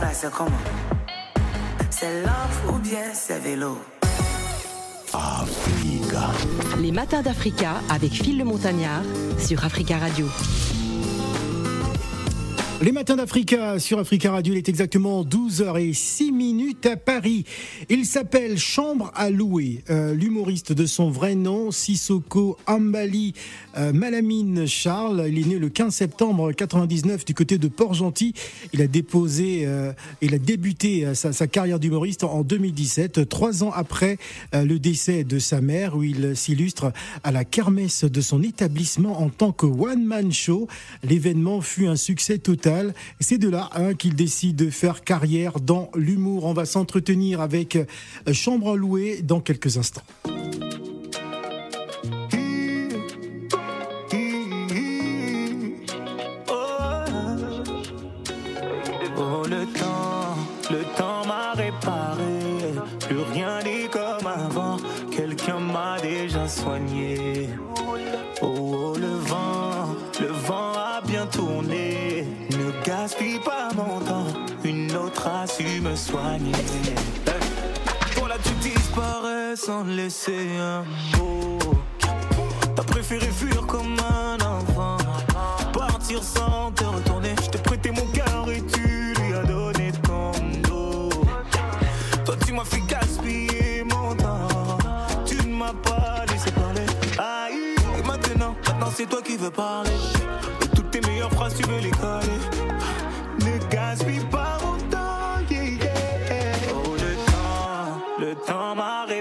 là, c'est comment C'est love ou bien c'est vélo Africa. Les matins d'Africa avec Phil le Montagnard sur Africa Radio. Les matins d'Africa sur Africa Radio, il est exactement 12h06 minutes à Paris. Il s'appelle Chambre à louer. Euh, l'humoriste de son vrai nom, Sissoko Ambali euh, Malamine Charles. Il est né le 15 septembre 99 du côté de Port-Gentil. Il a déposé, euh, il a débuté sa, sa carrière d'humoriste en 2017, trois ans après le décès de sa mère, où il s'illustre à la kermesse de son établissement en tant que one-man show. L'événement fut un succès total. C'est de là hein, qu'il décide de faire carrière dans l'humour. On va s'entretenir avec euh, Chambre à louer dans quelques instants. Oh, A su me soigner. Hey. Pour là, tu disparais sans laisser un mot. T'as préféré fuir comme un enfant. Partir sans te retourner. Je t'ai prêté mon cœur et tu lui as donné ton dos. Toi, tu m'as fait gaspiller mon temps. Tu ne m'as pas laissé parler. Aïe, et maintenant, maintenant c'est toi qui veux parler. Toutes tes meilleures phrases, tu veux les coller. Ne gaspille pas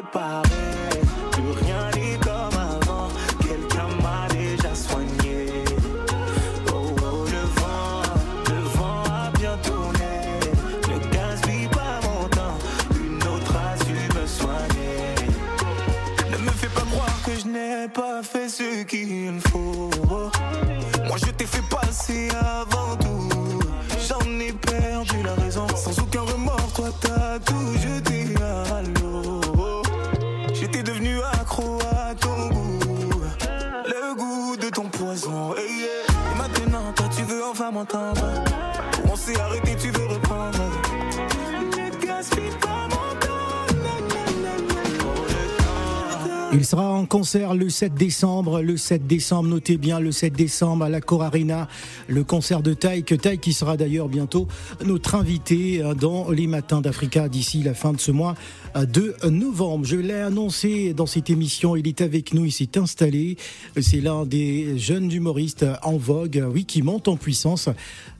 Plus rien n'est comme avant. Quelqu'un m'a déjà soigné. Oh, oh, le vent, le vent a bien tourné. Ne gaspille pas mon temps. Une autre a su me soigner. Ne me fais pas croire que je n'ai pas fait ce qu'il faut. Moi je t'ai fait passer avant tout. J'en ai perdu la raison. Sans aucun remords, toi t'as tout Il sera en concert le 7 décembre. Le 7 décembre, notez bien le 7 décembre à la Cor Arena, le concert de Taïk. Taïk qui sera d'ailleurs bientôt notre invité euh, dans les matins d'Africa d'ici la fin de ce mois euh, de novembre. Je l'ai annoncé dans cette émission. Il est avec nous, il s'est installé. C'est l'un des jeunes humoristes en vogue, oui, qui monte en puissance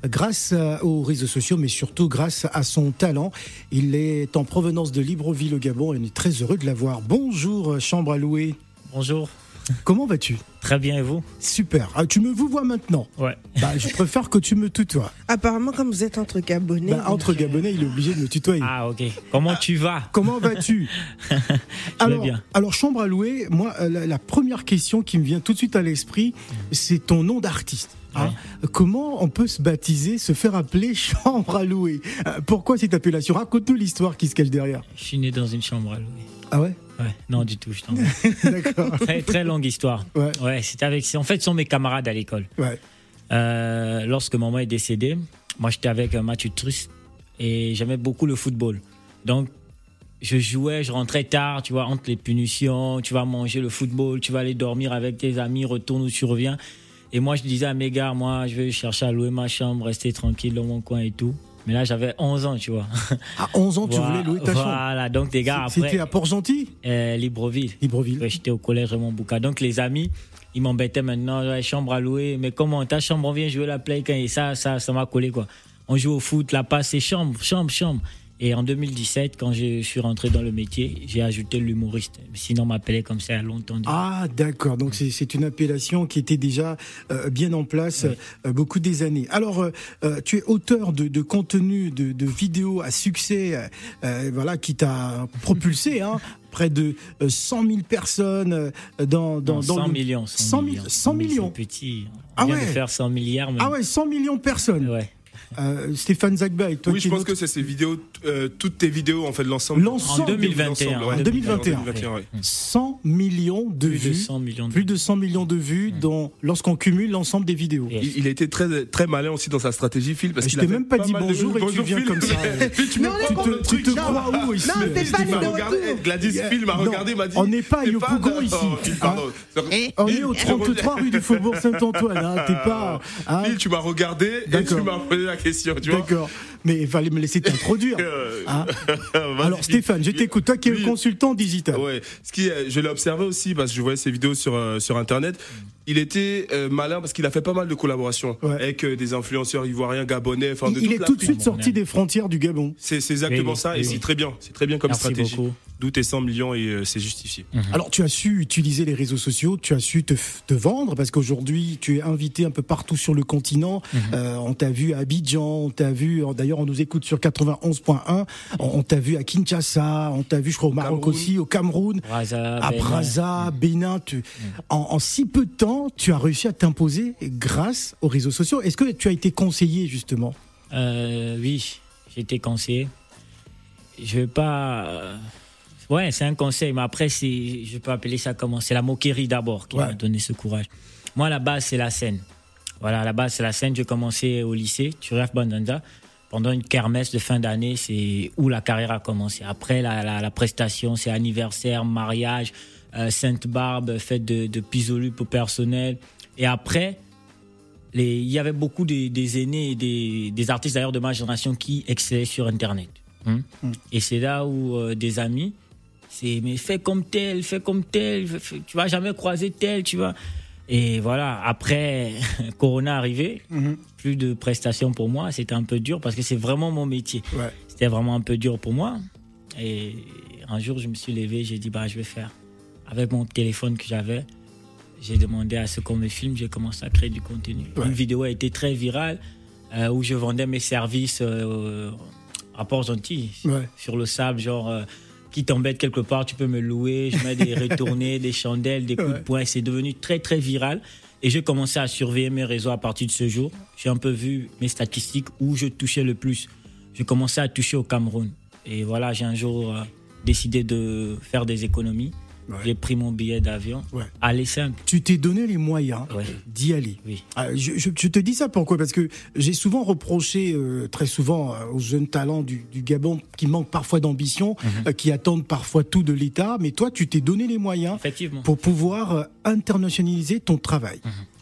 grâce euh, aux réseaux sociaux, mais surtout grâce à son talent. Il est en provenance de Libreville au Gabon et on est très heureux de l'avoir. Bonjour, chambre louer. Bonjour. Comment vas-tu? Très bien, et vous? Super. Ah, tu me vous vois maintenant? Ouais. bah, Je préfère que tu me tutoies. Apparemment, comme vous êtes entre Gabonais. Bah, entre Gabonais, il est obligé de me tutoyer. Ah, ok. Comment tu vas? Comment vas-tu? Je vais alors, bien. alors, chambre à louer, moi, euh, la, la première question qui me vient tout de suite à l'esprit, c'est ton nom d'artiste. hein. Comment on peut se baptiser, se faire appeler chambre à louer? Euh, Pourquoi cette appellation? Raconte-nous l'histoire qui se cache derrière. Je suis né dans une chambre à louer. Ah ouais? Ouais, non, du tout, je t'en D'accord. Très, très longue histoire. Ouais. Ouais, c'était avec. En fait, ce sont mes camarades à l'école. Ouais. Euh, lorsque maman est décédée, moi j'étais avec Mathieu Truss et j'aimais beaucoup le football. Donc je jouais, je rentrais tard, tu vois, entre les punitions, tu vas manger le football, tu vas aller dormir avec tes amis, retourne où tu reviens. Et moi je disais à mes gars, moi je vais chercher à louer ma chambre, rester tranquille dans mon coin et tout. Mais là j'avais 11 ans, tu vois. À 11 ans, tu Voilà, voulais louer ta chambre. Voilà, donc les gars C'était après, à Port-Gentil euh, Libreville. Libreville. Ouais, j'étais au collège Raymond Bouca. Donc les amis, ils m'embêtaient maintenant, la chambre à louer. Mais comment ta chambre, on vient jouer la play quand et ça, ça, ça m'a collé quoi. On joue au foot, la passe, c'est chambre, chambre, chambre. Et en 2017, quand je suis rentré dans le métier, j'ai ajouté l'humoriste. Sinon, on m'appelait comme ça il y a longtemps. Ah, d'accord. Donc, c'est- une appellation qui était déjà euh, bien en place euh, beaucoup des années. Alors, euh, tu es auteur de, de contenu, de, de vidéos à succès, voilà, qui t'a propulsé, hein, près de euh, 100 000 personnes euh, dans, dans, Non, dans 100 le- millions. 100 millions. 100 000, millions. C'est petit. Ah vient ouais. de faire 100 milliards. Ah ouais, 100 millions de personnes. Ouais. Euh, Stéphane Zagba et toi Oui, qui je pense notre- que c'est ces vidéos, euh, toutes tes vidéos, en fait, l'ensemble. L'ensemble En 2021. l'ensemble, ouais. En 2021. En 2021, ouais. 100 millions de Plus de vues. 100 millions de Plus de 100 millions de vues dans, lorsqu'on cumule l'ensemble des vidéos. Il, il a été très, très malin aussi dans sa stratégie, Phil, parce Je qu'il t'ai a même pas dit mal de- bonjour et tu Bonjour, viens Phil. comme ça. Phil, tu Mais me on est prends Tu le te, tu te Non, crois où ici Non, Il Stéphane, il de regardé, Gladys Phil m'a Non, regardé, m'a dit. on n'est pas à Yopougon ici. oh, Phil, pardon. Eh, On est au 33 rue du Faubourg Saint-Antoine. Hein, T'es pas. hein, Phil, tu m'as regardé et tu m'as posé la question, tu vois. D'accord. Mais il fallait me laisser t'introduire. Euh, Hein. vas-y, Alors Stéphane, je t'écoute. Toi qui es Oui. le consultant digital. Ouais, ce qui, je l'ai observé aussi parce que je voyais ses vidéos sur euh, sur internet. Il était euh, malin parce qu'il a fait pas mal de collaborations Ouais. avec euh, des influenceurs ivoiriens, gabonais, enfin de Il, il toute est tout de suite sorti des frontières du Gabon. C'est c'est exactement Oui, ça oui, et oui. c'est très bien, c'est très bien comme Merci stratégie. beaucoup. D'où tes 100 millions et euh, c'est justifié. Alors tu as su utiliser les réseaux sociaux, tu as su te, vendre parce qu'aujourd'hui tu es invité un peu partout sur le continent. Euh, on t'a vu à Abidjan, on t'a vu, d'ailleurs on nous écoute sur 91.1, on, on t'a vu à Kinshasa, on t'a vu je crois au Maroc Cameroun. aussi, au Cameroun. Braza, à Benin. Brazza, Bénin, tu- en, en si peu de temps, tu as réussi à t'imposer grâce aux réseaux sociaux. Est-ce que tu as été conseillé justement? Euh, oui, j'ai été conseillé. Je vais pas. Ouais, c'est un conseil, mais après, je peux appeler ça comment? C'est la moquerie d'abord qui Ouais. m'a donné ce courage. Moi, à la base, c'est la scène. Voilà, à la base, c'est la scène. J'ai commencé au lycée, Turef Bandanda. Pendant une kermesse de fin d'année, c'est où la carrière a commencé. Après, la, la, la prestation, c'est anniversaire, mariage, euh, Sainte-Barbe, fête de, de Pisolu pour personnel. Et après, les- il y avait beaucoup des, des aînés et des, des artistes d'ailleurs de ma génération qui excellaient sur Internet. Hein? Et c'est là où euh, des amis, c'est mais fais comme tel, fais comme tel, tu vas jamais croiser tel, tu vois. Et voilà, après Corona arrivé, plus de prestations pour moi, c'était un peu dur parce que c'est vraiment mon métier. Ouais. C'était vraiment un peu dur pour moi. Et un jour, je me suis levé, j'ai dit bah je vais faire avec mon téléphone que j'avais. J'ai demandé à ce qu'on me filme, j'ai commencé à créer du contenu. Ouais. Une vidéo a été très virale euh, où je vendais mes services euh, à Port-Gentil, Ouais. sur le sable, genre euh, qui t'embête quelque part, tu peux me louer. Je mets des retournées, des chandelles, des coups de poing. C'est devenu très très viral. Et j'ai commencé à surveiller mes réseaux à partir de ce jour. J'ai un peu vu mes statistiques où je touchais le plus. J'ai commencé à toucher au Cameroun. Et voilà, j'ai un jour euh, décidé de faire des économies. Ouais. J'ai pris mon billet d'avion. Ouais. Aller simple. Tu t'es donné les moyens Ouais. d'y aller. Oui. Ah, je, je- je te dis ça pourquoi? Parce que j'ai souvent reproché, euh, très souvent, euh, aux jeunes talents du, du Gabon qui manquent parfois d'ambition, euh, qui attendent parfois tout de l'État. Mais toi, tu t'es donné les moyens pour pouvoir internationaliser ton travail.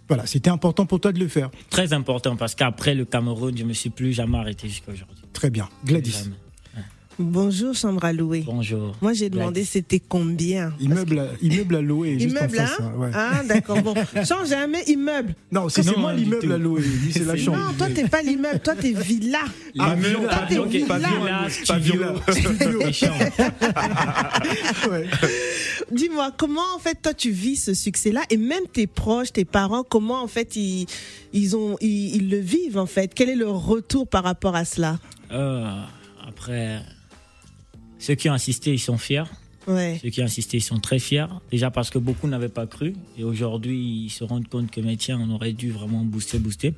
Voilà, c'était important pour toi de le faire. Très important parce qu'après le Cameroun, je me suis plus jamais arrêté jusqu'à aujourd'hui. Très bien. Gladys, Jamais. Bonjour, chambre à louer. Bonjour. Moi, j'ai demandé Gladys. c'était combien. immeuble, à- immeuble à louer. juste en Immeuble, hein face, hein, ouais. Ah, d'accord. Bon, change jamais immeuble. Non, c'est moi l'immeuble tout. à louer. Lui, c'est la chambre. Non, toi, t'es pas l'immeuble, toi, t'es villa. Ah, villa, pavillon, ok, pavillon, villa. Ouais. Dis-moi, comment en fait toi tu vis ce succès-là et même tes proches, tes parents, comment en fait ils, ils ont ils, ils le vivent en fait? Quel est leur retour par rapport à cela? Euh, après, ceux qui ont assisté, ils sont fiers. Ouais. Ceux qui ont assisté, ils sont très fiers. Déjà parce que beaucoup n'avaient pas cru. Et aujourd'hui, ils se rendent compte que, mais tiens, on aurait dû vraiment booster, booster.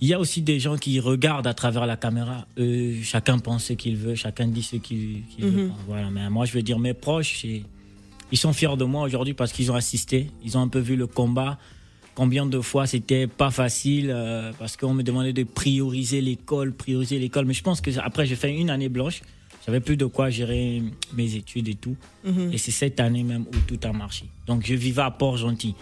Il y a aussi des gens qui regardent à travers la caméra. Eux, chacun pense ce qu'il veut, chacun dit ce qu'il veut. Mhm. Voilà. Mais moi, je veux dire, mes proches, ils sont fiers de moi aujourd'hui parce qu'ils ont assisté. Ils ont un peu vu le combat. Combien de fois c'était pas facile euh, parce qu'on me demandait de prioriser l'école, prioriser l'école. Mais je pense que après, j'ai fait une année blanche. J'avais plus de quoi gérer mes études et tout. Mhm. Et c'est cette année même où tout a marché. Donc je vivais à Port-Gentil.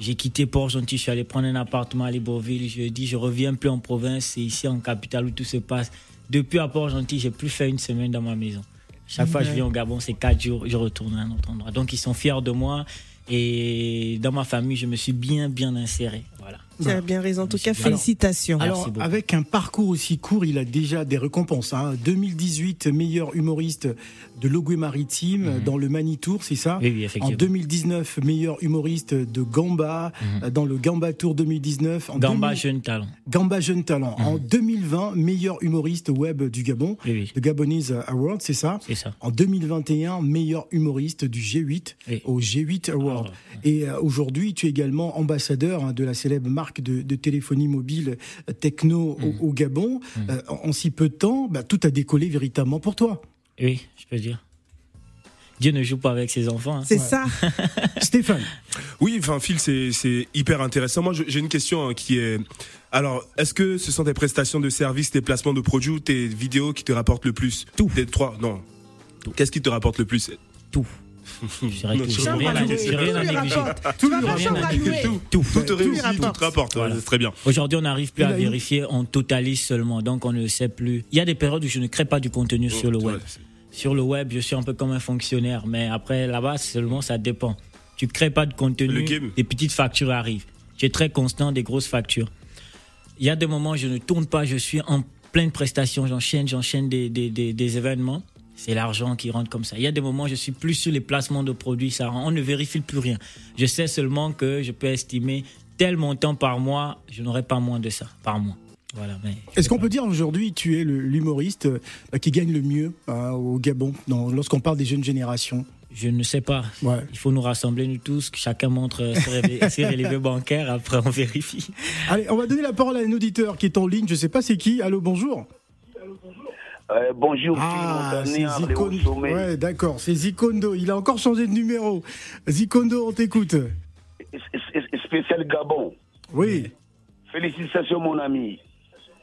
J'ai quitté Port-Gentil, je suis allé prendre un appartement à Libreville. Je dis, je reviens plus en province, c'est ici en capitale où tout se passe. Depuis à Port-Gentil, j'ai plus fait une semaine dans ma maison. Chaque fois que je viens au Gabon, c'est quatre jours, je retourne à un autre endroit. Donc ils sont fiers de moi. Et dans ma famille, je me suis bien, bien inséré. Voilà. Tu as bien raison. En tout cas, félicitations. Alors, avec un parcours aussi court, il a déjà des récompenses. Hein. 2018, meilleur humoriste de Logoué Maritime dans le Manitour, c'est ça Mhm. Oui, oui, En effectivement. 2019, meilleur humoriste de Gamba, euh, dans le Gamba Tour 2019. En Mhm. Gamba, 2000 jeune talent. Gamba Jeune Talent. En 2020, meilleur humoriste web du Gabon, Oui, oui, le Gabonese Award, c'est ça c'est ça. en 2021, meilleur humoriste du G8 Oui. au G8 Award. Ah, Et euh, aujourd'hui, tu es également ambassadeur hein, de la célèbre marque marque de, de téléphonie mobile euh, techno Mm. au, au Gabon. Euh, en, en si peu de temps, bah, tout a décollé véritablement pour toi. Oui, je peux dire. Dieu ne joue pas avec ses enfants. hein. C'est Ouais. ça. Stéphane, Oui, enfin Phil, c'est hyper intéressant. Moi, j'ai une question hein, qui est alors, est-ce que ce sont tes prestations de services, tes placements de produits ou tes vidéos qui te rapportent le plus? Tout. Des trois Non. Qu'est-ce qui te rapporte le plus? Tout. J'ai vois rien à rien négliger. rapporte. Tout lui rapporte. Tout. Tout réussit, tout te rapporte. C'est très bien. Aujourd'hui, on n'arrive plus à vérifier, on totalise seulement, donc on ne sait plus. Il y a des périodes où je ne crée pas du contenu sur le web. Sur le web, je suis un peu comme un fonctionnaire, mais après là-bas, seulement ça dépend. Tu crées pas de contenu, des petites factures arrivent. Tu es très constant, des grosses factures. Il y a des moments où je ne tourne pas, je suis en pleine prestation, j'enchaîne, j'enchaîne des, des, des, des événements. C'est l'argent qui rentre comme ça. Il y a des moments où je suis plus sur les placements de produits, ça on ne vérifie plus rien. Je sais seulement que je peux estimer tel montant par mois, je n'aurai pas moins de ça par mois. Voilà, mais est-ce qu'on peut dire aujourd'hui tu es l'humoriste euh, qui gagne le mieux hein, au Gabon lorsqu'on parle des jeunes générations? Je ne sais pas. Ouais. Il faut nous rassembler, nous tous, que chacun montre euh, ses relevés- bancaires, après on vérifie. Allez, on va donner la parole à un auditeur qui est en ligne. Je sais pas c'est qui. Allô, bonjour. Euh, bonjour, Ah, c'est Zikondo. Ouais, d'accord, c'est Zikondo. Il a encore changé de numéro. Zikondo, on t'écoute. Spécial Gabon. Oui. Félicitations, mon ami.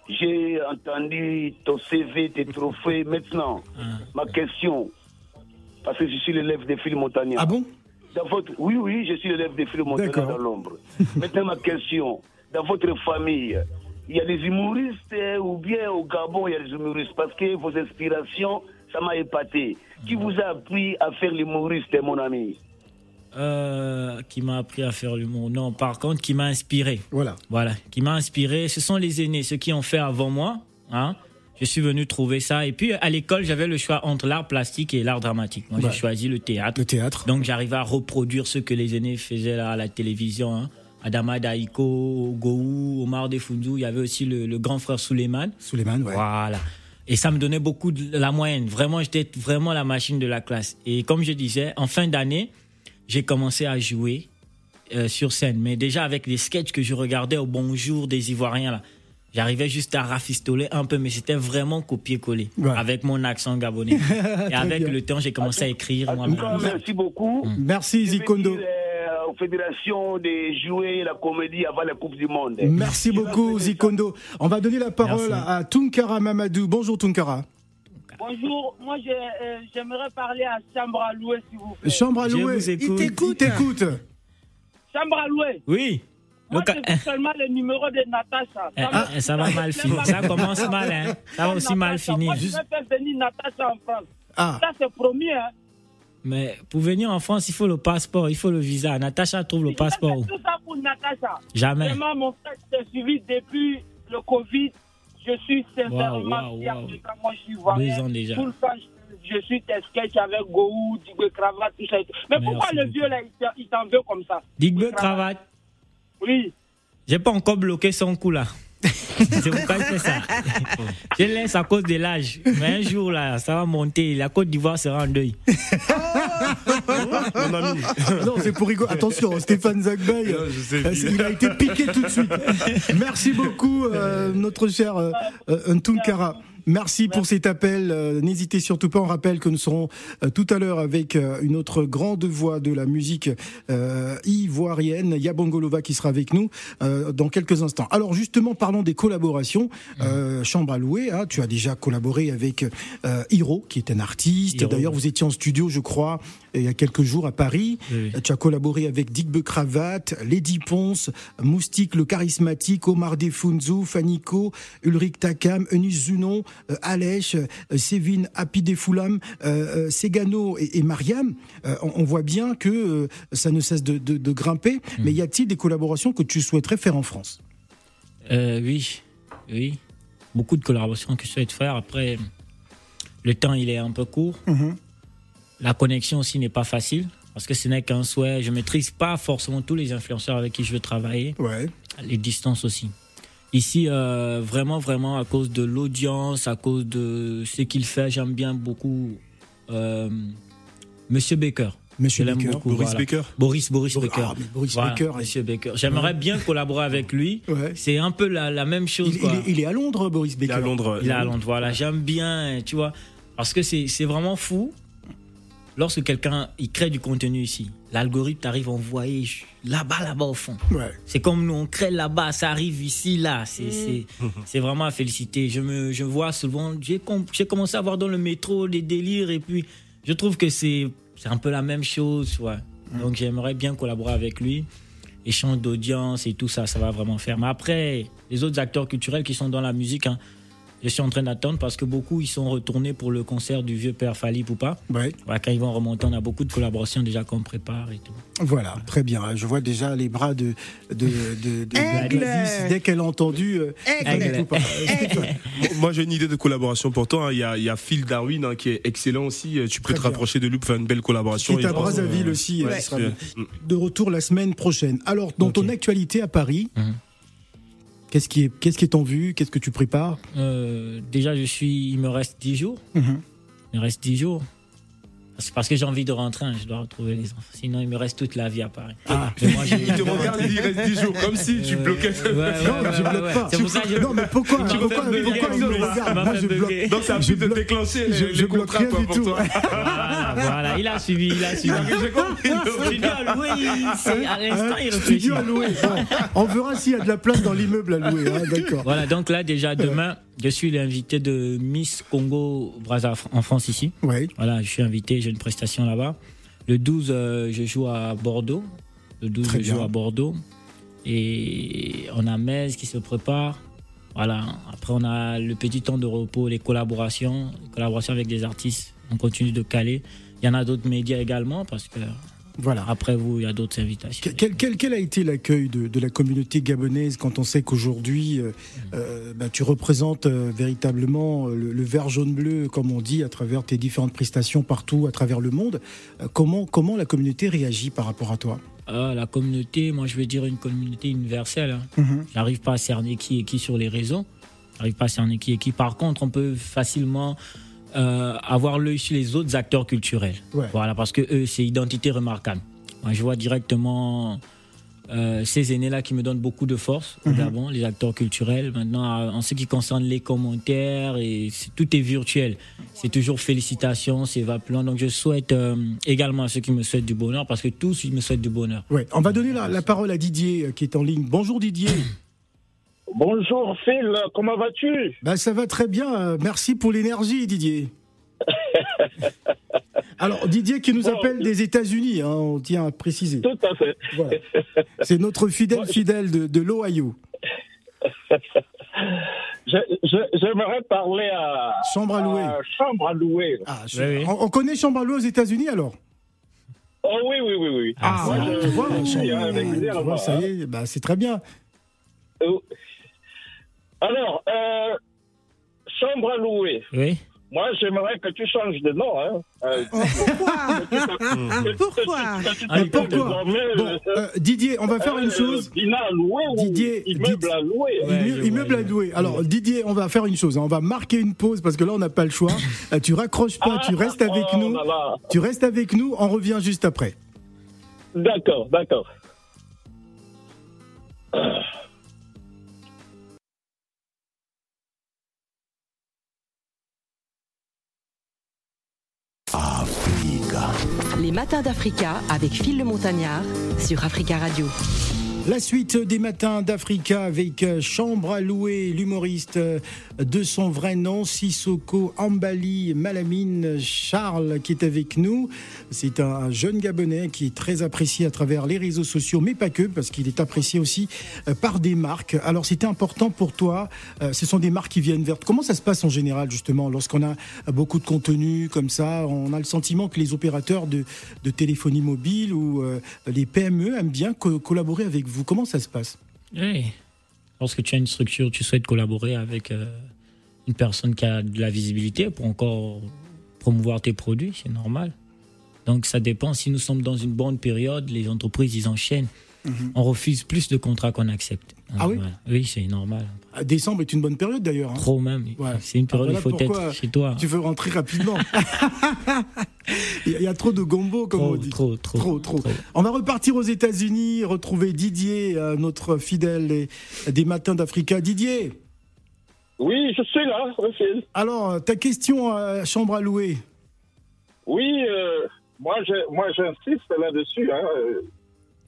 J'ai entendu ton CV, tes trophées. Maintenant, ma question, parce que je suis l'élève des Phil Montagnard. Ah bon? Dans votre... Oui, oui, je suis l'élève des Phil Montagnard D'accord. dans l'ombre. Maintenant, ma question, dans votre famille, il y a des humoristes euh, ou bien au Gabon, il y a des humoristes parce que vos inspirations, ça m'a épaté. Qui vous a appris à faire l'humoriste, mon ami Euh, qui m'a appris à faire l'humour. Non, par contre, qui m'a inspiré. Voilà. Voilà, qui m'a inspiré. Ce sont les aînés, ceux qui ont fait avant moi. Hein. Je suis venu trouver ça. Et puis, à l'école, j'avais le choix entre l'art plastique et l'art dramatique. Moi, Ouais. j'ai choisi le théâtre. Le théâtre. Donc, j'arrivais à reproduire ce que les aînés faisaient là, à la télévision. Hein. Adama Daiko, Gou, Omar Defundu. Il y avait aussi le, le grand frère Suleiman. Suleiman, ouais. Voilà. Et ça me donnait beaucoup de la moyenne. Vraiment, j'étais vraiment la machine de la classe. Et comme je disais, en fin d'année, j'ai commencé à jouer euh, sur scène. Mais déjà avec les sketchs que je regardais au Bonjour des Ivoiriens, là, j'arrivais juste à rafistoler un peu, mais c'était vraiment copier-coller Ouais. avec mon accent gabonais. Et avec bien. le temps, j'ai commencé à écrire moi-même. merci beaucoup. Merci Zikondo. Fédérations de jouer la comédie avant la Coupe du Monde. Merci beaucoup Zikondo. On va donner la parole Merci. à Tunkara Mamadou. Bonjour Tunkara. Bonjour, moi euh, j'aimerais parler à Chambre à louer, s'il vous plaît. Chambre à louer. écoute. Il t'écoute. Il t'écoute. Chambre à louer. Oui. Moi, Donc, seulement le numéro de Natacha. eh, Ça eh, ça va mal finir. Ça commence mal, hein. Ça va aussi mal finir. Moi, je vais faire venir Natacha en France. Ah. Ça, c'est promis. Hein. Mais pour venir en France, il faut le passeport, il faut le visa. Natacha trouve le Je passeport. où? tout ça pour Natacha. Jamais. Vraiment, mon frère s'est suivi depuis le Covid. Je suis sincèrement fier de quand moi je suis. Deux ans déjà. Tout le temps, je, je suis tes sketchs avec Gohou, Digwe Cravate, tout ça. et tout. Mais Merci pourquoi le vieux là, il t'en- il t'en veut comme ça? Digbe cravate. Oui. J'ai pas encore bloqué son coup là. C'est pourquoi je fais ça. Je laisse à cause de l'âge. Mais un jour là, ça va monter. La Côte d'Ivoire sera en deuil. Mon ami. Non, c'est pour rigoler. Attention, Stéphane euh, il a été piqué tout de suite. Merci beaucoup, euh, notre cher euh, euh, Ntunkara. Merci pour cet appel. Euh, N'hésitez surtout pas. On rappelle que nous serons euh, tout à l'heure avec euh, une autre grande voix de la musique euh, ivoirienne, Yabongolova, qui sera avec nous euh, dans quelques instants. Alors justement, parlons des collaborations. Euh, Chambre à louer. hein, tu as déjà collaboré avec euh, Hiro, qui est un artiste. D'ailleurs, vous étiez en studio, je crois, il y a quelques jours à Paris. Oui. Tu as collaboré avec Dick Cravate, Lady Ponce, Moustique le charismatique, Omar Defunzu, Fanico, Ulrich Takam, Eunice Zunon, euh, Alèche, euh, Sévin Happy Defoulam, euh, Segano et, et Mariam. On, on voit bien que ça ne cesse de, de- de grimper. Mais y a-t-il des collaborations que tu souhaiterais faire en France? Oui, oui. Beaucoup de collaborations que je souhaite faire. Après, le temps, il est un peu court. Mhm. La connexion aussi n'est pas facile. Parce que ce n'est qu'un souhait. Je maîtrise pas forcément tous les influenceurs avec qui je veux travailler. Ouais. Les distances aussi. Ici, euh, vraiment, vraiment, à cause de l'audience, à cause de ce qu'il fait, j'aime bien beaucoup euh, Monsieur Baker. Monsieur Baker. beaucoup, Boris voilà. Baker Boris, Boris Baker. ah, mais Boris Voilà, Baker, Monsieur Baker. J'aimerais bien collaborer avec lui. Ouais. C'est un peu la, la même chose. Il, quoi. il est, il est à Londres, Boris Il est Baker. à Londres. Il est à Londres, voilà. J'aime bien, tu vois, parce que c'est c'est vraiment fou. Lorsque quelqu'un il crée du contenu ici, l'algorithme t'arrive à envoyer là-bas, là-bas au fond. Ouais. C'est comme nous, on crée là-bas, ça arrive ici, là. C'est Mm. c'est- c'est vraiment à féliciter. Je, me, je vois souvent, j'ai com- j'ai commencé à voir dans le métro des délires et puis je trouve que c'est c'est un peu la même chose. Ouais. Donc j'aimerais bien collaborer avec lui. Échange d'audience et tout ça, ça va vraiment faire. Mais après, les autres acteurs culturels qui sont dans la musique, hein, je suis en train d'attendre parce que beaucoup ils sont retournés pour le concert du vieux père Fali Poupa. Ouais. Ouais, quand ils vont remonter, on a beaucoup de collaborations déjà qu'on prépare et tout. Voilà, très bien. Je vois déjà les bras de, de, de. Gladys dès qu'elle a entendu. euh, Aigle. Fali Poupa. Moi, j'ai une idée de collaboration pour toi. hein. Il y a, il y a Phil Darwin hein, qui est excellent aussi. Tu peux Très te bien. rapprocher de lui pour faire une belle collaboration. Qui est à Et- Brazzaville aussi. Ouais, euh, sera c'est- de retour la semaine prochaine. Alors, dans ton actualité à Paris, Mhm. Qu'est-ce qui est, qu'est-ce qui est en vue? Qu'est-ce que tu prépares? Euh, déjà, je suis, il me reste 10 jours. Mhm. Il me reste 10 jours. C'est parce que j'ai envie de rentrer, hein, je dois retrouver les enfants. Sinon, il me reste toute la vie à Paris. Ah. Mais moi, Il te regarde, il dit, il reste 10 jours, comme si tu Euh, bloquais. ouais, ouais, Non, ouais, je bloque ouais. pas. C'est pour ça que je... Non, mais pourquoi? Tu Pourquoi, bugger, pourquoi? il me regarde Moi, je bloque. Donc, ça a pu te déclencher je- les, je bloque rien toi, du tout. Voilà, voilà, il a suivi, il a suivi. Studio à louer, c'est à l'instant, il. Studio à louer. Bon, on verra s'il y a de la place dans l'immeuble à louer. hein, D'accord. Voilà, donc là, déjà, demain, je suis l'invité de Miss Congo Brazza en France ici. Ouais. Voilà, je suis invité, j'ai une prestation là-bas. Le 12, euh, je joue à Bordeaux. Le 12, Très je joue à Bordeaux. Et on a Metz qui se prépare. Voilà. Après, on a le petit temps de repos, les collaborations, les collaborations avec des artistes. On continue de caler. Il y en a d'autres médias également parce que Voilà. après vous, il y a d'autres invitations. Quel, quel- quel a été l'accueil de, de la communauté gabonaise quand on sait qu'aujourd'hui euh, euh, bah, tu représentes euh, véritablement le, le vert jaune bleu comme on dit à travers tes différentes prestations partout à travers le monde Euh, comment comment la communauté réagit par rapport à toi? Ah, la communauté, moi je veux dire une communauté universelle. hein. Mhm. J'arrive pas à cerner qui est qui sur les réseaux. J'arrive pas à cerner qui est qui. Par contre, on peut facilement euh, avoir l'œil sur les autres acteurs culturels. Ouais. Voilà, parce que eux, c'est identité remarquable. Moi, je vois directement euh, ces aînés-là qui me donnent beaucoup de force Mhm. Gabon, les acteurs culturels. Maintenant, euh, en ce qui concerne les commentaires, et tout est virtuel. C'est toujours félicitations, c'est va plus loin. Donc, je souhaite euh, également à ceux qui me souhaitent du bonheur, parce que tous, ils me souhaitent du bonheur. Ouais. On va donner la, la parole à Didier qui est en ligne. Bonjour Didier. Bonjour Phil, comment vas-tu? Bah, ça va très bien. Merci pour l'énergie Didier. Alors Didier qui nous Bon. appelle des États-Unis, hein, on tient à préciser. Tout à fait. Voilà. C'est notre fidèle fidèle de, de l'Ohio. J'aimerais parler à, Chambre à louer. à Chambre à louer. Ah, je- Oui, oui. On, on connaît Chambre à louer aux États-Unis alors? Oh oui, oui, oui, oui. Ah, Moi, voilà, je- tu vois, je ça y est, bah, c'est très bien. Euh, Alors, euh, Chambre à louer. Oui Moi, j'aimerais que tu changes de nom. Hein. Euh, Pourquoi que- Pourquoi que- que tu Ah, t'appelles pourquoi désormais, Bon, euh, euh, Didier, on va faire euh, une chose. Villa à louer ou Didier, immeuble à louer. Ouais, immeuble à louer. Alors Didier, on va faire une chose. hein. On va marquer une pause parce que là on n'a pas le choix. Tu raccroches pas, tu restes avec oh nous. là là. Tu restes avec nous. On revient juste après. D'accord, d'accord. Les matins d'Africa avec Phil le Montagnard sur Africa Radio. La suite des matins d'Africa avec euh, Chambre à louer, l'humoriste euh, de son vrai nom, Sissoko Ambali Malamine Charles, qui est avec nous. C'est un jeune Gabonais qui est très apprécié à travers les réseaux sociaux, mais pas que, parce qu'il est apprécié aussi euh, par des marques. Alors c'était important pour toi, euh, ce sont des marques qui viennent vers. Comment ça se passe en général, justement, lorsqu'on a beaucoup de contenu comme ça? On a le sentiment que les opérateurs de, téléphonie mobile ou euh, les PME aiment bien co- collaborer avec vous. Comment ça se passe? Oui. Lorsque tu as une structure, tu souhaites collaborer avec une personne qui a de la visibilité pour encore promouvoir tes produits, c'est normal. Donc ça dépend. Si nous sommes dans une bonne période, les entreprises, ils enchaînent. on refuse plus de contrats qu'on accepte. Ah oui? Voilà. Oui, c'est normal. Ah, Décembre est une bonne période d'ailleurs. hein. Trop même. Ouais. C'est une période où Ah, il faut être chez toi. Tu veux rentrer rapidement. Il y a- trop de gombo, comme Trop, on dit. trop, trop, trop, trop. On va repartir aux États-Unis, retrouver Didier, euh, notre fidèle des matins d'Africa. Didier. Oui, je suis là, Phil. Alors, euh, ta question à chambre à louer. Oui, euh, moi, je- moi, j'insiste là-dessus. hein,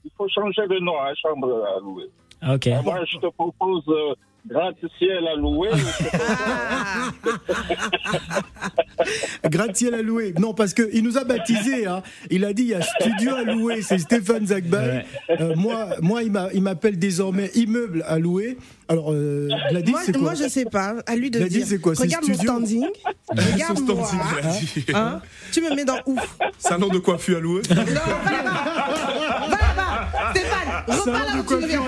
il faut changer de nom à chambre à louer. Ok. Euh, Moi, je te propose euh, gratte-ciel à louer. Gratte-ciel à louer. Non, parce qu'il nous a baptisé. Hein. Il a dit il y a studio à louer. C'est Stéphane Zagbay. Euh, moi, moi, il m'a- il m'appelle désormais immeuble à louer. Alors, euh, Gladys, Moi, c'est quoi moi, je sais pas. À lui de Gladys, dire. c'est quoi, c'est Regarde mon studio standing. Regarde-moi. standing, Gladys. Hein Tu me mets dans ouf. C'est un nom de coiffure à louer Va là-bas. Stéphane, Ça repars a là où tu viens.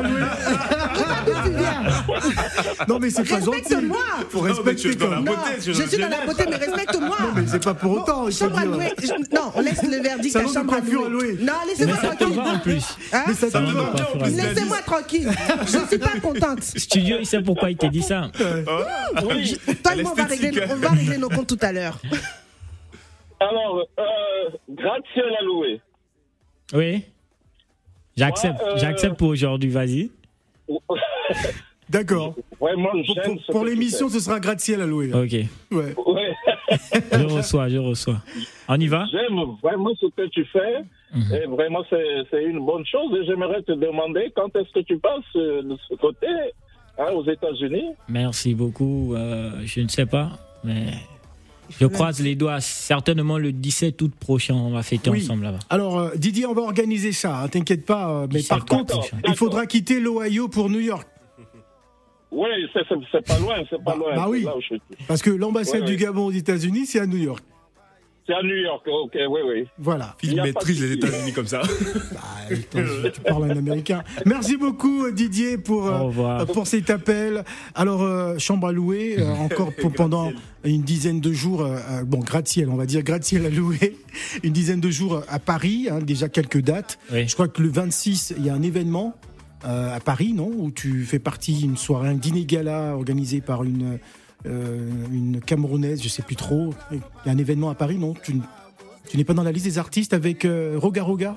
Non, mais c'est pas gentil. Respecte-moi. Faut Non, mais tu respecter quand même. Je suis dans la beauté, mais respecte-moi. Non, mais c'est pas pour autant. Chambre à louer. je- Non, on laisse le verdict à chambre à louer. louer. Non, laissez-moi tranquille. en plus. Hein louer. Laissez-moi tranquille. Je suis pas contente. Studio, il sait pourquoi il t'a dit ça. oui. Toi et moi, on va, régler, on va régler nos comptes tout à l'heure. Alors, euh, gratte-ciel à louer. Oui. J'accepte. Ouais, euh, J'accepte pour aujourd'hui. Vas-y. D'accord. Vraiment, Pour, l'émission, ce sera gratte-ciel à louer. là. Ok. Ouais. fais. Ouais. Je reçois, je reçois. On y va? J'aime vraiment ce que tu fais. Mhm. Et vraiment, c'est c'est une bonne chose. Et j'aimerais te demander quand est-ce que tu passes euh, de ce côté, hein, aux États-Unis? Merci beaucoup. Euh, je ne sais pas, mais je croise les doigts. Certainement le 17 août prochain, on va fêter Oui. ensemble là-bas. Alors, euh, Didier, on va organiser ça. hein, T'inquiète pas. euh, mais 17 par contre, prochain. il faudra quitter l'Ohio pour New York. Oui, c'est pas loin, c'est pas Bah- loin. bah c'est oui. là où je suis. Parce que l'ambassade Ouais, du. Gabon aux États-Unis, c'est à New York. C'est à New York, ok, oui, oui. Voilà. Il maîtrise les. États-Unis comme ça. Bah, tu parles un américain. Merci beaucoup Didier pour euh, revoir. pour cet appel. Alors euh, chambre à louer euh, encore pour pendant une dizaine de jours. euh, euh, bon gratte-ciel, on va dire gratte-ciel à louer. Une dizaine de jours à Paris. hein, déjà quelques dates. Oui. Je crois que le 26, il y a un événement euh, à Paris, non Où tu fais partie d'une soirée, un dîner gala organisé par une euh, une Camerounaise, je sais plus trop. Il y a un événement à Paris, non? Tu, tu n'es pas dans la liste des artistes avec euh, Roga Roga?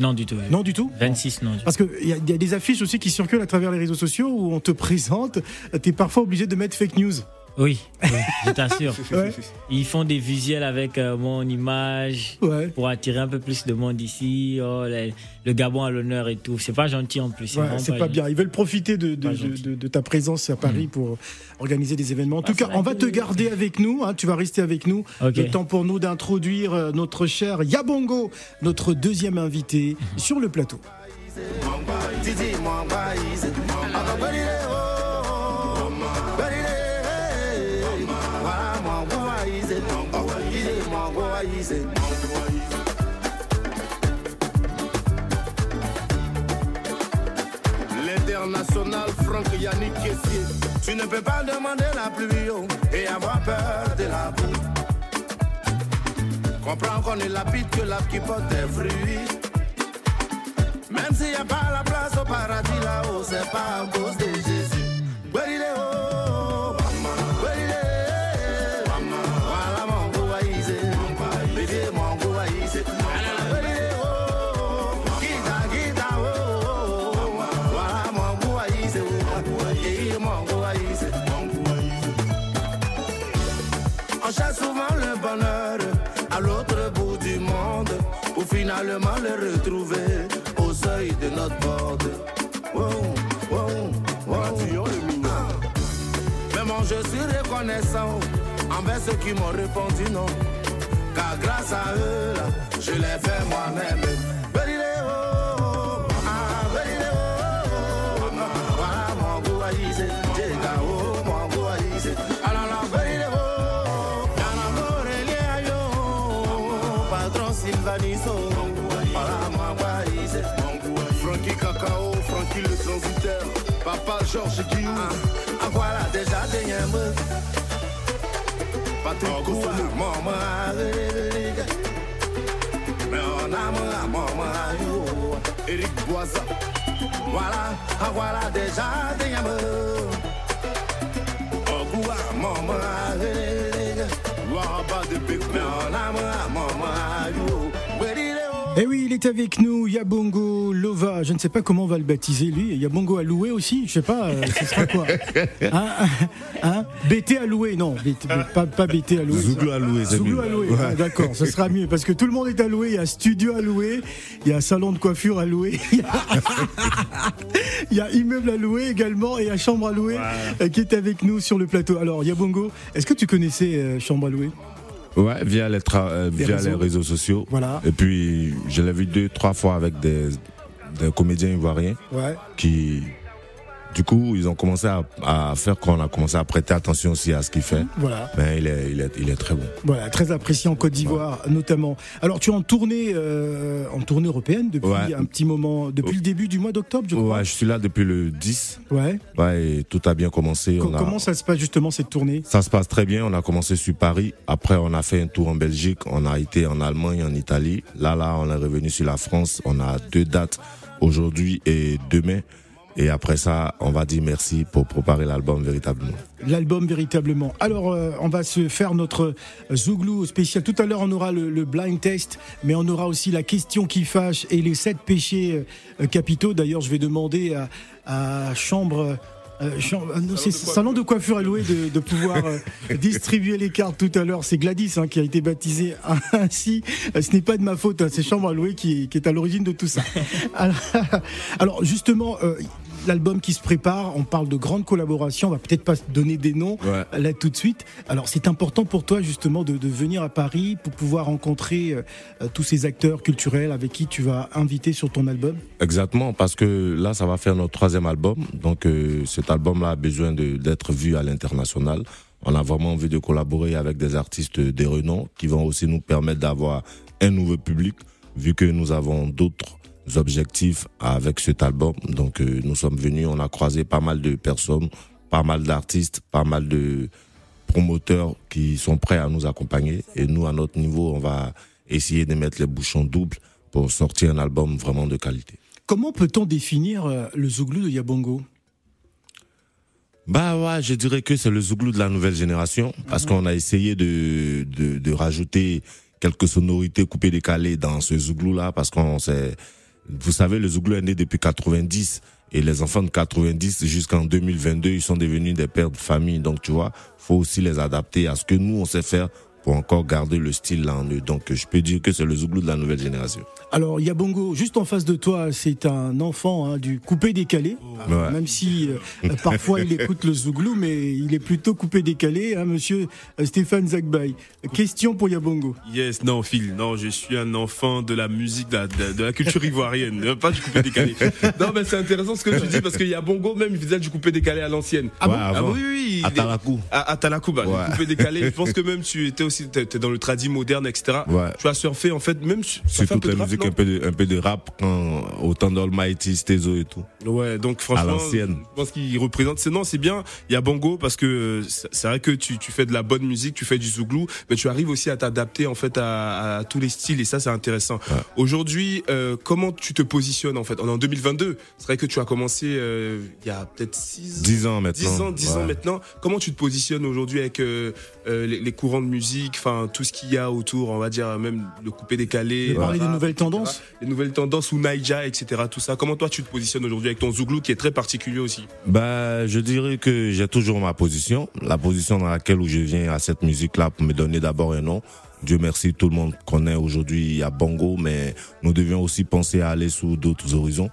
Non, du tout. Non, du tout? 26, non. du tout. parce qu'il y, y a des affiches aussi qui circulent à travers les réseaux sociaux où on te présente, tu es parfois obligé de mettre fake news. Oui, oui, je t'assure. Ouais. Ils font des visuels avec euh, mon image Ouais. pour attirer un peu plus de monde ici. Oh, les- le Gabon à l'honneur et tout. C'est pas gentil en plus. Ouais, c'est pas bien. Ils veulent profiter de, de, Pas de- gentil. de- de ta présence à Paris pour organiser des événements. En tout cas, on va te garder avec nous. hein, tu vas rester avec nous. Ok. Le temps pour nous d'introduire euh, notre cher Yabongo, notre deuxième invité sur le plateau. L'international Franck Yannick Kessier. Tu ne peux pas demander la pluie oh, et avoir peur de la boue. Comprends qu'on est lapide que l'arbre qui porte des fruits. Même s'il n'y a pas la place au paradis là-haut, c'est pas à cause de Jésus. Je suis reconnaissant envers ceux qui m'ont répondu non. Car grâce à eux, je l'ai fait moi-même. Papa Georges Guillaume. Ah, voilà déjà des yeux. Patrick Koufou, Maman, mais on a mon maman. Eric Boisa, Voilà, ah voilà déjà des yameux. Oh, goua, maman, ah, eh, eh, eh. Waba de big ah, ah, maman, est avec nous, Yabongo Lova. Je ne sais pas comment on va le baptiser lui. Yabongo Aloué aussi, je sais pas, euh, ce sera quoi hein, hein BT Aloué, non, BT, pas, pas BT Aloué. Zouglou Aloué, Zouglou. Aloué, Ouais. ah, d'accord, ce sera mieux parce que tout le monde est alloué. Il y a studio alloué, il y a salon de coiffure alloué, il y a, il y a immeuble alloué également et il y a chambre allouée euh, qui est avec nous sur le plateau. Alors Yabongo, est-ce que tu connaissais euh, chambre allouée Ouais, via les, euh, Les via réseaux. les réseaux sociaux. Voilà. Et puis, je l'ai vu deux, trois fois avec des, des comédiens ivoiriens Ouais. qui, du coup, ils ont commencé à, à faire qu'on a commencé à prêter attention aussi à ce qu'il fait. Voilà. Mais il est, il est, il est très bon. Voilà, très apprécié en Côte d'Ivoire notamment. Alors tu es en tournée, euh, en tournée européenne depuis Ouais. un petit moment, depuis le début du mois d'octobre, je crois. Ouais, je suis là depuis le 10. Ouais. Ouais, et tout a bien commencé. Co- On a- Comment ça se passe justement cette tournée? Ça se passe très bien. On a commencé sur Paris. Après, on a fait un tour en Belgique. On a été en Allemagne, en Italie. Là, là, on est revenu sur la France. On a deux dates aujourd'hui et demain. Et après ça, on va dire merci pour préparer l'album véritablement. L'album véritablement. Alors euh, on va se faire notre Zouglou spécial. Tout à l'heure on aura le, le blind test, mais on aura aussi la question qui fâche et les sept péchés euh, capitaux. D'ailleurs je vais demander à, à Chambre... euh, euh, c'est salon de coiffure alloué de, de pouvoir euh, distribuer les cartes tout à l'heure. C'est Gladys hein, qui a été baptisée ainsi. Euh, Ce n'est pas de ma faute, hein, c'est Chambre alloué qui, qui est à l'origine de tout ça. Alors, alors, justement, euh, l'album qui se prépare, on parle de grandes collaborations. On va peut-être pas donner des noms Ouais. là tout de suite. Alors c'est important pour toi justement de, de venir à Paris pour pouvoir rencontrer euh, euh, tous ces acteurs culturels avec qui tu vas inviter sur ton album? Exactement, parce que là, ça va faire notre troisième album. Donc, euh, cet album-là a besoin de- d'être vu à l'international. On a vraiment envie de collaborer avec des artistes des renoms qui vont aussi nous permettre d'avoir un nouveau public, vu que nous avons d'autres objectifs avec cet album. Donc, euh, nous sommes venus, on a croisé pas mal de personnes, pas mal d'artistes, pas mal de promoteurs qui sont prêts à nous accompagner. Et nous, à notre niveau, on va essayer de mettre les bouchons doubles pour sortir un album vraiment de qualité. Comment peut-on définir euh, le Zouglou de Yabongo? Bah ouais, je dirais que c'est le Zouglou de la nouvelle génération parce qu'on a essayé de, de, de rajouter quelques sonorités coupées décalées dans ce Zouglou là parce qu'on sait, vous savez, le Zouglou est né depuis 90 et les enfants de 90 jusqu'en 2022 ils sont devenus des pères de famille. Donc tu vois, faut aussi les adapter à ce que nous on sait faire pour encore garder le style là en eux. Donc je peux dire que c'est le Zouglou de la nouvelle génération. Alors Yabongo, juste en face de toi, c'est un enfant hein, du coupé décalé. Ouais. Même si euh, parfois il écoute le Zouglou, mais il est plutôt coupé décalé, hein, Monsieur euh, Stéphane Zagbay. Question pour Yabongo. Yes, non, Phil, non, je suis un enfant de la musique, de la, de- de la culture ivoirienne, euh, pas du coupé décalé. non, mais c'est intéressant ce que tu dis parce qu'il y a Bongo même, il faisait du coupé décalé à l'ancienne. Ah bon avant. oui, oui, il À Talakou. À, à Talakou, bah, Ouais. du coupé décalé. Je pense que même tu étais aussi, t'es t'es dans le tradi moderne, etc. Ouais. Tu as surfé, en fait, même su- Sur rap, musiques, non un peu de, un peu de rap, quand, autant d'Almighty, Stezo et tout. Ouais, donc franchement, À je pense qu'il représente. C'est non, c'est bien. Il y a Bongo parce que euh, c'est vrai que tu, tu fais de la bonne musique, tu fais du zouglou, mais tu arrives aussi à t'adapter en fait à, à tous les styles et ça c'est intéressant. Aujourd'hui, euh, comment tu te positionnes en fait? On est en 2022. C'est vrai que tu as commencé euh, il y a peut-être 6 10 ans maintenant. 10 ans, 10 ans maintenant. Comment tu te positionnes aujourd'hui avec euh, les, les courants de musique, enfin tout ce qu'il y a autour, on va dire même le coupé décalé, le des nouvelles etc. tendances les nouvelles tendances ou Naija, etc. Tout ça. Comment toi tu te positionnes aujourd'hui avec ton zouglou qui est très particulier aussi? Bah, je dirais que j'ai toujours ma position, la position dans laquelle où je viens à cette musique-là pour me donner d'abord un nom. Dieu merci, tout le monde connaît aujourd'hui à Bongo, mais nous devions aussi penser à aller sous d'autres horizons.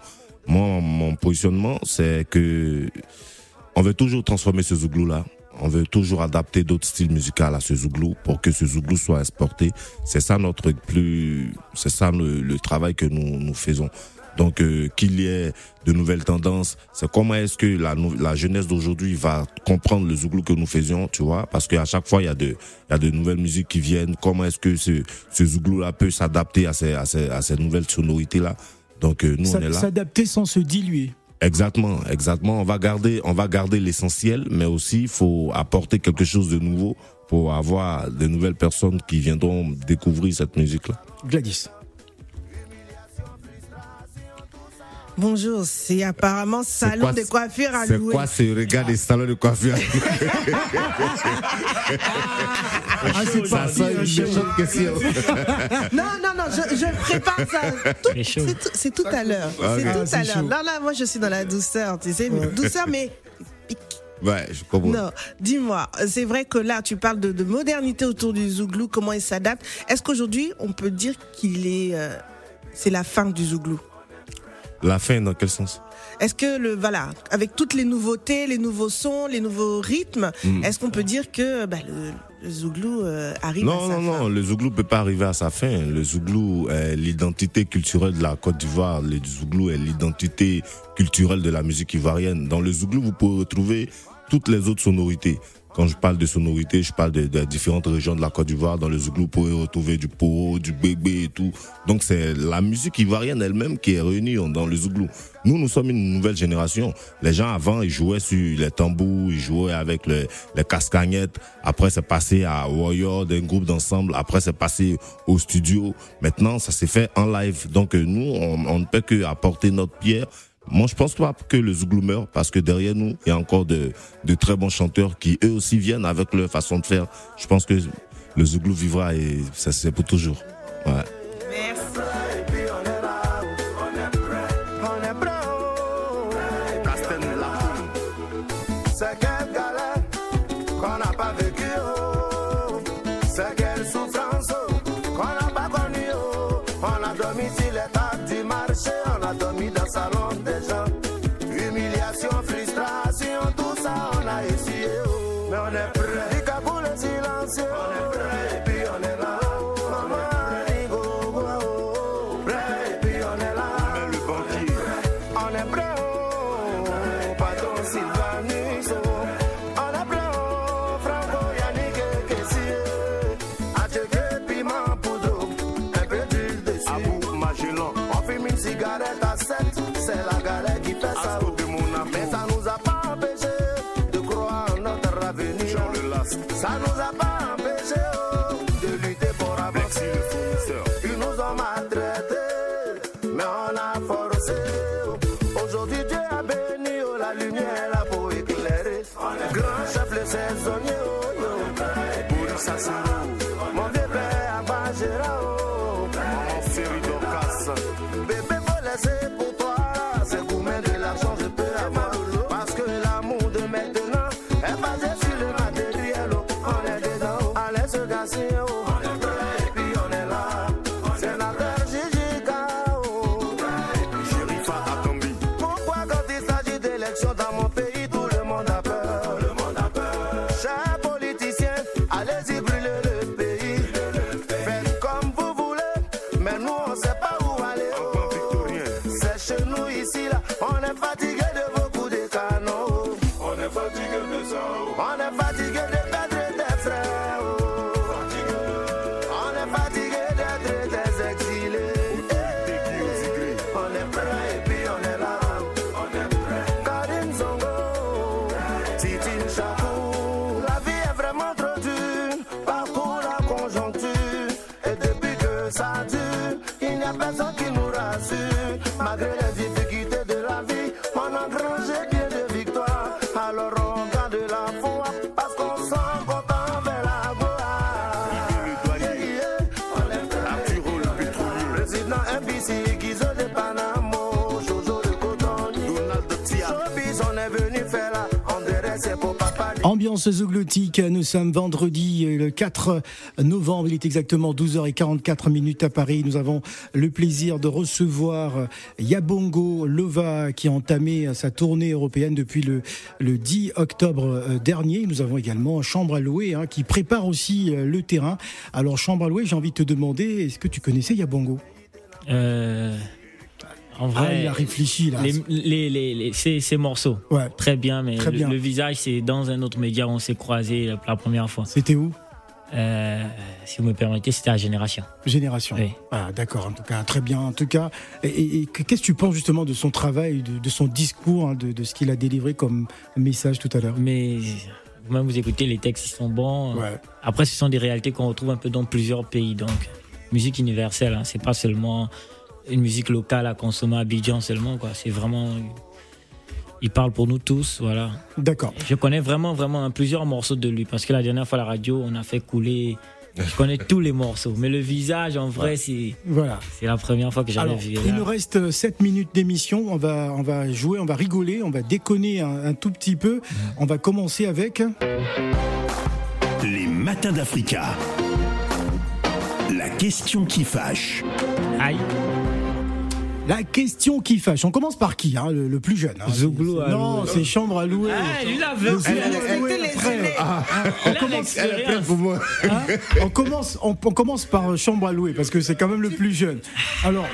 Moi, mon positionnement, c'est que on veut toujours transformer ce zouglou-là. On veut toujours adapter d'autres styles musicaux à ce zouglou pour que ce zouglou soit exporté. C'est ça notre plus, c'est ça le, le travail que nous, nous faisons. Donc euh, qu'il y ait de nouvelles tendances, c'est comment est-ce que la, jeunesse d'aujourd'hui va comprendre le zouglou que nous faisions, tu vois, parce qu'à chaque fois il y a de il y a de nouvelles musiques qui viennent. Comment est-ce que ce ce zouglou là peut s'adapter à ces à ces à ces nouvelles sonorités là Donc euh, nous on est là. S'adapter sans se diluer. Exactement, exactement. On va garder, on va garder l'essentiel, mais aussi il faut apporter quelque chose de nouveau pour avoir de nouvelles personnes qui viendront découvrir cette musique-là. Gladys. Bonjour, c'est apparemment salon quoi de coiffure à C'est louer. quoi ce regard des salons de coiffure Ah, c'est Ça parti, sent une méchante question. Non, non, non, je, je prépare ça. C'est tout, c'est tout à l'heure. Ah, C'est tout Ah, à c'est l'heure. Là, là, moi, je suis dans la douceur, tu sais. mais Douceur, mais Ouais, je comprends. non. Dis-moi, c'est vrai que là, tu parles de, de modernité autour du zouglou, comment il s'adapte. Est-ce qu'aujourd'hui, on peut dire qu'il est. euh, c'est la fin du zouglou? La fin, dans quel sens? Est-ce que le voilà, avec toutes les nouveautés, les nouveaux sons, les nouveaux rythmes, Mm. est-ce qu'on peut dire que bah, le, le zouglou euh, arrive à Non, sa non, non, le Zouglou peut pas arriver à sa fin. Le Zouglou est l'identité culturelle de la Côte d'Ivoire. Le Zouglou est l'identité culturelle de la musique ivoirienne. Dans le Zouglou, vous pouvez retrouver toutes les autres sonorités. Quand je parle de sonorités, je parle de, de différentes régions de la Côte d'Ivoire. Dans le Zouglou, vous pouvez retrouver du poro, du bébé et tout. Donc c'est la musique ivoirienne elle-même qui est réunie dans le Zouglou. Nous, nous sommes une nouvelle génération. Les gens avant, ils jouaient sur les tambours, ils jouaient avec le- les cascagnettes. Après, c'est passé à Warrior, d'un groupe d'ensemble. Après, c'est passé au studio. Maintenant, ça s'est fait en live. Donc nous, on, on ne peut que apporter notre pierre. Moi, je pense pas que le Zouglou meurt parce que derrière nous, il y a encore de, de très bons chanteurs qui eux aussi viennent avec leur façon de faire. Je pense que le Zouglou vivra et ça c'est pour toujours. Ouais. La lumière là pour éclairer. Grand chef le saisonnier, oh, yo. Boris Sassou, mon Ambiance zougloutique, nous sommes vendredi euh, le 4 novembre, il est exactement 12h44 minutes à Paris. Nous avons le plaisir de recevoir euh, Yabongo Lova qui a entamé euh, sa tournée européenne depuis le, le 10 octobre dernier. Nous avons également Chambre à louer hein, qui prépare aussi le terrain. Alors Chambre à louer, j'ai envie de te demander, est-ce que tu connaissais Yabongo? En Ah, vrai, il a réfléchi, là. Les, les, les, ces, ces morceaux, très bien, mais Très le, bien. le visage, c'est dans un autre média, on s'est croisés la, la première fois. C'était où? Euh, Si vous me permettez, c'était à Génération. Génération. Oui. Ah, d'accord, en tout cas, très bien. En tout cas, et, et- et qu'est-ce que tu penses justement de son travail, de, de son discours, hein, de, de ce qu'il a délivré comme message tout à l'heure? Mais vous-même, vous écoutez, les textes, ils sont bons. Après, ce sont des réalités qu'on retrouve un peu dans plusieurs pays. Donc, musique universelle, hein, c'est pas seulement une musique locale à consommer à Abidjan seulement. quoi. C'est vraiment. Il parle pour nous tous, voilà. D'accord. Je connais vraiment, vraiment plusieurs morceaux de lui parce que la dernière fois à la radio, on a fait couler. Je connais tous les morceaux, mais le visage, en vrai, c'est Voilà. c'est la première fois que j'avais Alors, vu. il nous reste 7 minutes d'émission. On va, on va jouer, on va rigoler, on va déconner un, un tout petit peu. On va commencer avec. Les matins d'Africa. La question qui fâche. Aïe. La question qui fâche. On commence par qui hein, le, le plus jeune hein Zouglou à Non, louer. c'est chambre à louer. Ah, lui, veut. Frère. Ah, On elle a commence. Hein on, commence, on, on commence par chambre à louer parce que c'est quand même le plus jeune. Alors,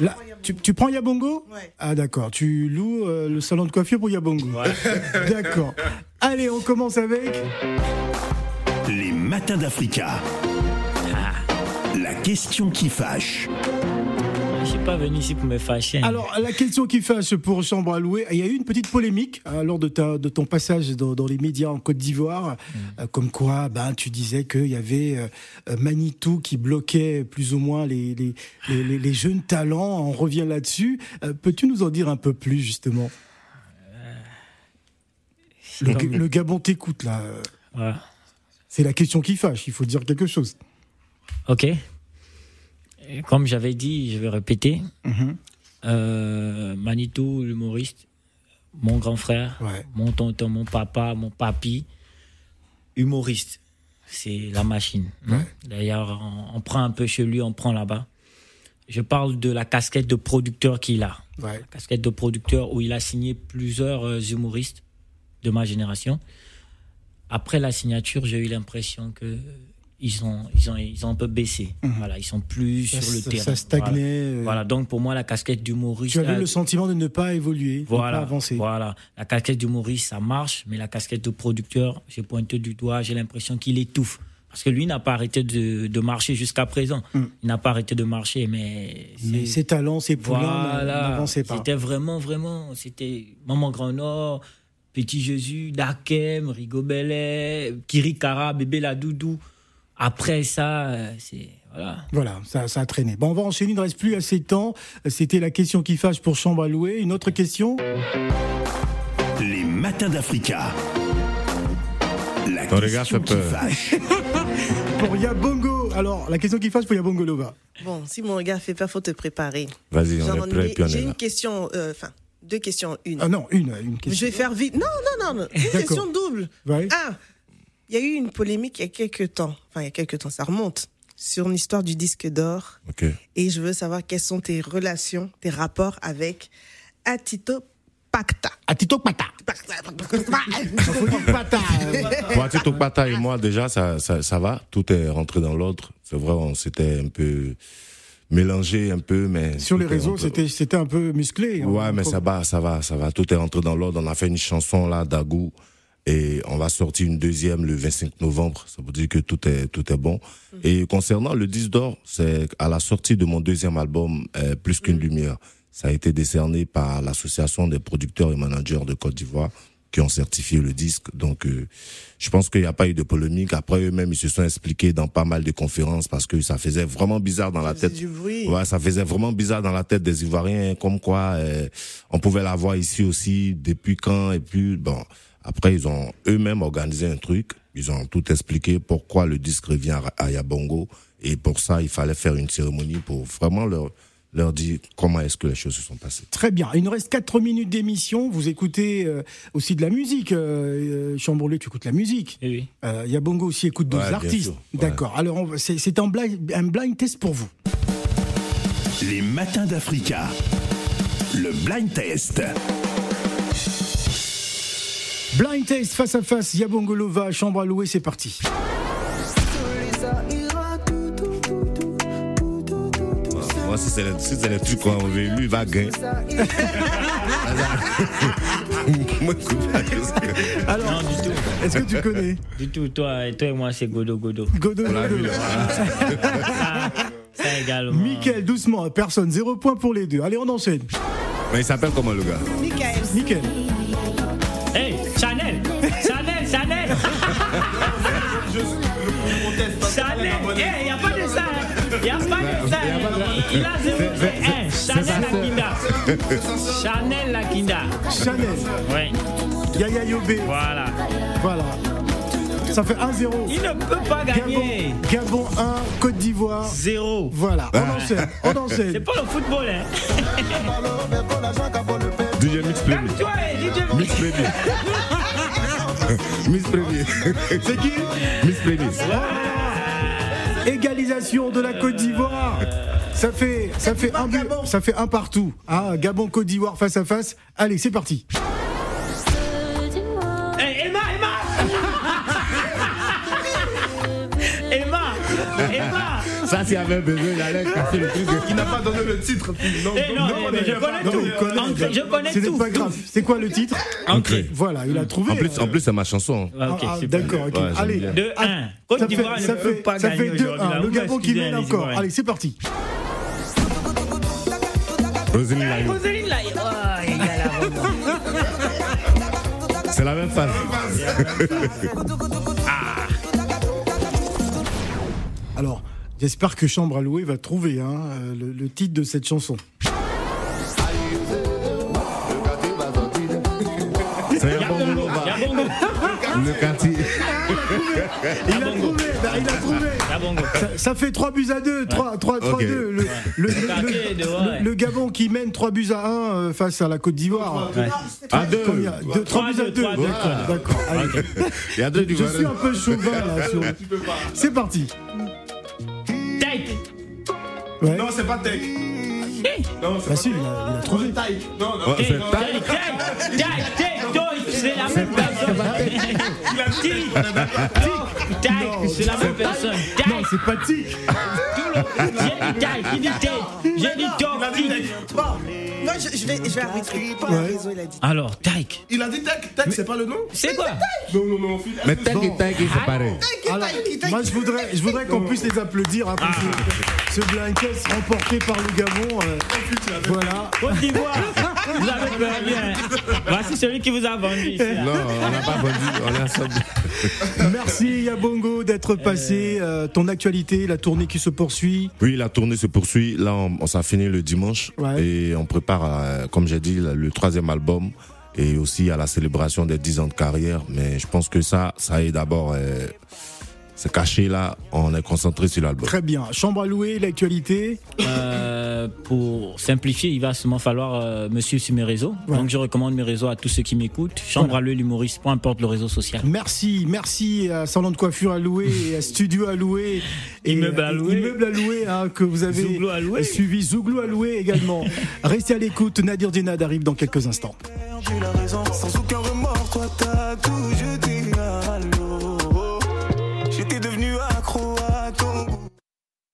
là, tu, tu prends Yabongo Ah d'accord, tu loues euh, le salon de coiffure pour Yabongo. D'accord. Allez, on commence avec... Les matins d'Africa. La question qui fâche. Je suis pas venu ici pour me fâcher. Alors, la question qui fâche pour Chambre à louer, il y a eu une petite polémique hein, lors de, ta- de ton passage dans, dans les médias en Côte d'Ivoire, euh, comme quoi ben, tu disais qu'il y avait euh, euh, Manitou qui bloquait plus ou moins les, les, les, les- les jeunes talents. On revient là-dessus. Euh, Peux-tu nous en dire un peu plus, justement? Le, Gabon t'écoute, là. Ouais. C'est la question qui fâche, il faut dire quelque chose. Ok. Comme j'avais dit, je vais répéter. Mhm. Euh, Manitou, l'humoriste, mon grand frère, mon tonton, mon papa, mon papy, humoriste. C'est la machine. D'ailleurs, on, on prend un peu chez lui, on prend là-bas. Je parle de la casquette de producteur qu'il a. Ouais. La casquette de producteur où il a signé plusieurs euh, humoristes de ma génération. Après la signature, j'ai eu l'impression que ils ont, ils ont, ils ont un peu baissé. Voilà, ils sont plus Ça- sur le ça- terrain. ça stagnait, Voilà. euh. Voilà, donc pour moi, la casquette d'humoriste. Tu avais euh, le sentiment de ne pas évoluer, de ne pas avancer. voilà. La casquette d'humoriste, ça marche, mais la casquette de producteur, j'ai pointé du doigt, j'ai l'impression qu'il étouffe. Parce que lui n'a pas arrêté de, de marcher jusqu'à présent. Il n'a pas arrêté de marcher, mais. Mm. Mais ses talents, ses poulains Voilà. n'avançaient pas. C'était vraiment, vraiment. C'était Maman Grand Nord, Petit Jésus, Dakem, Rigobellet, Kirikara, Bébé la Doudou. Après ça, euh, c'est. Voilà. Voilà, ça, ça a traîné. Bon, on va enchaîner, il ne reste plus assez de temps. C'était la question qui fâche pour Chambre à louer. Une autre question? Les matins d'Africa. La Ton regard question fait qui peur. fâche. Pour Yabongo. Alors, la question qui fâche pour Yabongo Loba. Bon, si mon regard fait peur, faut te préparer. Vas-y, on est prêt, ai- puis on J'ai une question, euh, enfin, deux questions une. Ah non, une, une question. Je vais faire vite. Non, non, non, non. Une question double. Ouais. Ah, il y a eu une polémique il y a quelques temps. Enfin, il y a quelques temps, ça remonte. Sur l'histoire du disque d'or. Et je veux savoir quelles sont tes relations, tes rapports avec Atito Pacta. Atito Pacta. Pour Tito Pata et moi, déjà, ça, ça, ça va. Tout est rentré dans l'ordre. C'est vrai, on s'était un peu mélangé un peu, mais. Sur les réseaux, rentré- c'était c'était un peu musclé. hein. Ouais, mais ça va, ça va, ça va. Tout est rentré dans l'ordre. On a fait une chanson là, Dagou, et on va sortir une deuxième le 25 novembre. Ça veut dire que tout est tout est bon. Et concernant le disque d'or, c'est à la sortie de mon deuxième album, euh, Plus qu'une lumière. Ça a été décerné par l'association des producteurs et managers de Côte d'Ivoire qui ont certifié le disque. Donc, euh, je pense qu'il n'y a pas eu de polémique. Après, eux-mêmes, ils se sont expliqués dans pas mal de conférences parce que ça faisait vraiment bizarre dans la tête. du bruit. Ouais, ça faisait vraiment bizarre dans la tête des Ivoiriens, comme quoi euh, on pouvait la voir ici aussi, depuis quand, et puis bon. Après, ils ont eux-mêmes organisé un truc. Ils ont tout expliqué pourquoi le disque revient à Yabongo. Et pour ça, il fallait faire une cérémonie pour vraiment leur, leur dire comment est-ce que les choses se sont passées. Très bien. Il nous reste 4 minutes d'émission. Vous écoutez euh, aussi de la musique. Euh, euh, Chambourlé, tu écoutes la musique. Oui. Euh, Yabongo aussi écoute d'autres Ouais, artistes. Ouais. D'accord. Alors, c'est un blind, un blind test pour vous. Les matins d'Africa. Le blind test. Blind test face à face. Yabongo Lova, chambre à louer, c'est parti. Moi, si c'est les, si trucs qu'on veut, lui, il va gagner. Alors, Non, du tout. est-ce que tu connais? Du tout, toi, toi et moi, c'est Godo Godo. Godo, Godo. Ça, ça également. Mickaël, doucement, personne. Zéro point pour les deux. Allez, on enchaîne. Mais il s'appelle comment le gars? Michael. Nickel. Il n'y a pas de de ça. Il a zéro. Hey, Chanel Lakinda. Chanel Lakinda. Chanel. Ouais. Yaya Yobé. Voilà. Voilà. Ça fait 1-0. Il ne peut pas gagner. Gabon, Gabon 1, Côte d'Ivoire 0. Voilà, on enchaîne. On enchaîne. C'est pas le football, hein. DJ Mix Premier. Toi, DJ Mix Premier. Miss Premier. C'est qui? Miss Premier. Égalisation de la Côte d'Ivoire. Ça fait, ça fait un but, ça fait un partout. Ah, Gabon Côte d'Ivoire face à face. Allez, c'est parti. Ça, s'il avait besoin, il allait casser le truc. Il n'a pas donné le titre. Non, Eh, non, mais je connais Non, tout. Ancré, Je connais C'est tout. pas grave. C'est quoi le titre Ancré. Voilà, il a trouvé. En plus, en plus, c'est ma chanson. Ah, ok, Ah. D'accord, ok. Allez. bien. 2-1. Ah, Côte ça d'Ivoire fait- ne peut pas ça gagner fait aujourd'hui. 2-1. là. Le Gabon qui mène encore. Allez, c'est parti. Roselyne Layo. Roselyne là. Oh, il y a la vraiment. C'est la même phase. Alors, j'espère que Chambre à louer va trouver hein, euh, le, le titre de cette chanson. Le quartier. Il a trouvé, bah, il a trouvé. Ça, ça fait 3 buts à 2, 3, 3, 3 Ok. 2. Le, le, le- Quartier de- le- ouais. le Gabon qui mène 3 buts à 1 euh, face à la Côte d'Ivoire. Ouais. À deux. Combien 3 buts à 2. Trois, deux, D'accord, trois, deux. d'accord. Allez. Il y a deux du Je suis un peu chauvin là. sur- C'est parti. Take. Ouais. Non, c'est pas Tech. Non, c'est Bah pas si, il a, il a trouvé. Non, non. Ouais, c'est la même personne. Il a. C'est la même personne. Non, c'est pas le- J'ai dit take. J'ai dit take. J'ai dit. Moi je, je vais, je vais arbitrer. Pas Ouais. raison, il a dit. Alors, take. Il a dit Tech. Tech, c'est pas le nom C'est quoi? Non, non, non. Mais tac et tac, c'est pareil. Moi, je voudrais, je voudrais qu'on puisse les applaudir hein, pour ce, ce blind test remporté par le Gabon. euh, voilà. Côte d'Ivoire. Vous avez perdu. hein. Voici celui qui vous a vendu ici. là. Non, on n'a pas vendu, on est ensemble. Merci Yabongo d'être passé. euh, ton actualité, la tournée qui se poursuit. Oui, la tournée se poursuit. Là, on, on s'est fini le dimanche Ouais. et on prépare, euh, comme j'ai dit, le troisième album et aussi à la célébration des 10 ans de carrière. Mais je pense que ça, ça est d'abord, euh, c'est caché là. On est concentré sur l'album. Très bien. Chambre à louer, l'actualité. Euh, pour simplifier, il va seulement falloir euh, me suivre sur mes réseaux. Ouais. Donc je recommande mes réseaux à tous ceux qui m'écoutent. Chambre Voilà. à l'œil, l'humoriste, peu importe le réseau social. Merci, merci à Salon de coiffure à louer et à Studio à louer. Et, Immeuble à euh, louer. Immeuble à louer hein, que vous avez Zouglou à louer. suivi. Zouglou à louer également. Restez à l'écoute. Nadir Djenad arrive dans quelques instants. perdu la raison Sans aucun remords, toi t'as tout jeté à